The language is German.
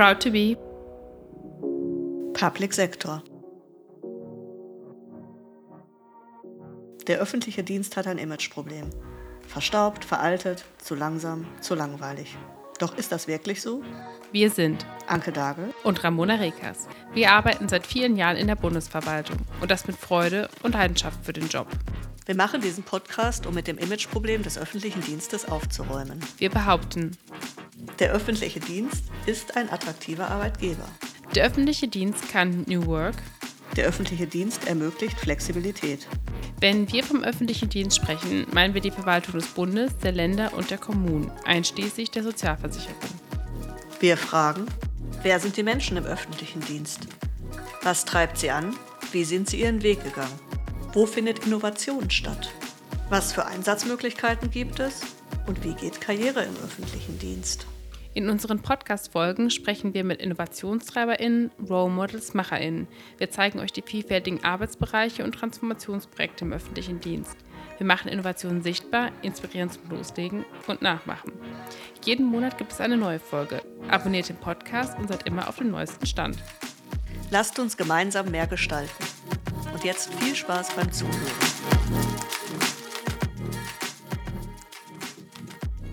Proud to be Public Sector. Der öffentliche Dienst hat ein Imageproblem. Verstaubt, veraltet, zu langsam, zu langweilig. Doch ist das wirklich so? Wir sind Anke Dagel und Ramona Rekas. Wir arbeiten seit vielen Jahren in der Bundesverwaltung und das mit Freude und Leidenschaft für den Job. Wir machen diesen Podcast, um mit dem Imageproblem des öffentlichen Dienstes aufzuräumen. Wir behaupten, der öffentliche Dienst ist ein attraktiver Arbeitgeber. Der öffentliche Dienst kann New Work. Der öffentliche Dienst ermöglicht Flexibilität. Wenn wir vom öffentlichen Dienst sprechen, meinen wir die Verwaltung des Bundes, der Länder und der Kommunen, einschließlich der Sozialversicherung. Wir fragen, wer sind die Menschen im öffentlichen Dienst? Was treibt sie an? Wie sind sie ihren Weg gegangen? Wo findet Innovation statt? Was für Einsatzmöglichkeiten gibt es? Und wie geht Karriere im öffentlichen Dienst? In unseren Podcast-Folgen sprechen wir mit InnovationstreiberInnen, Role Models, MacherInnen. Wir zeigen euch die vielfältigen Arbeitsbereiche und Transformationsprojekte im öffentlichen Dienst. Wir machen Innovationen sichtbar, inspirieren zum Loslegen und Nachmachen. Jeden Monat gibt es eine neue Folge. Abonniert den Podcast und seid immer auf dem neuesten Stand. Lasst uns gemeinsam mehr gestalten. Und jetzt viel Spaß beim Zuhören.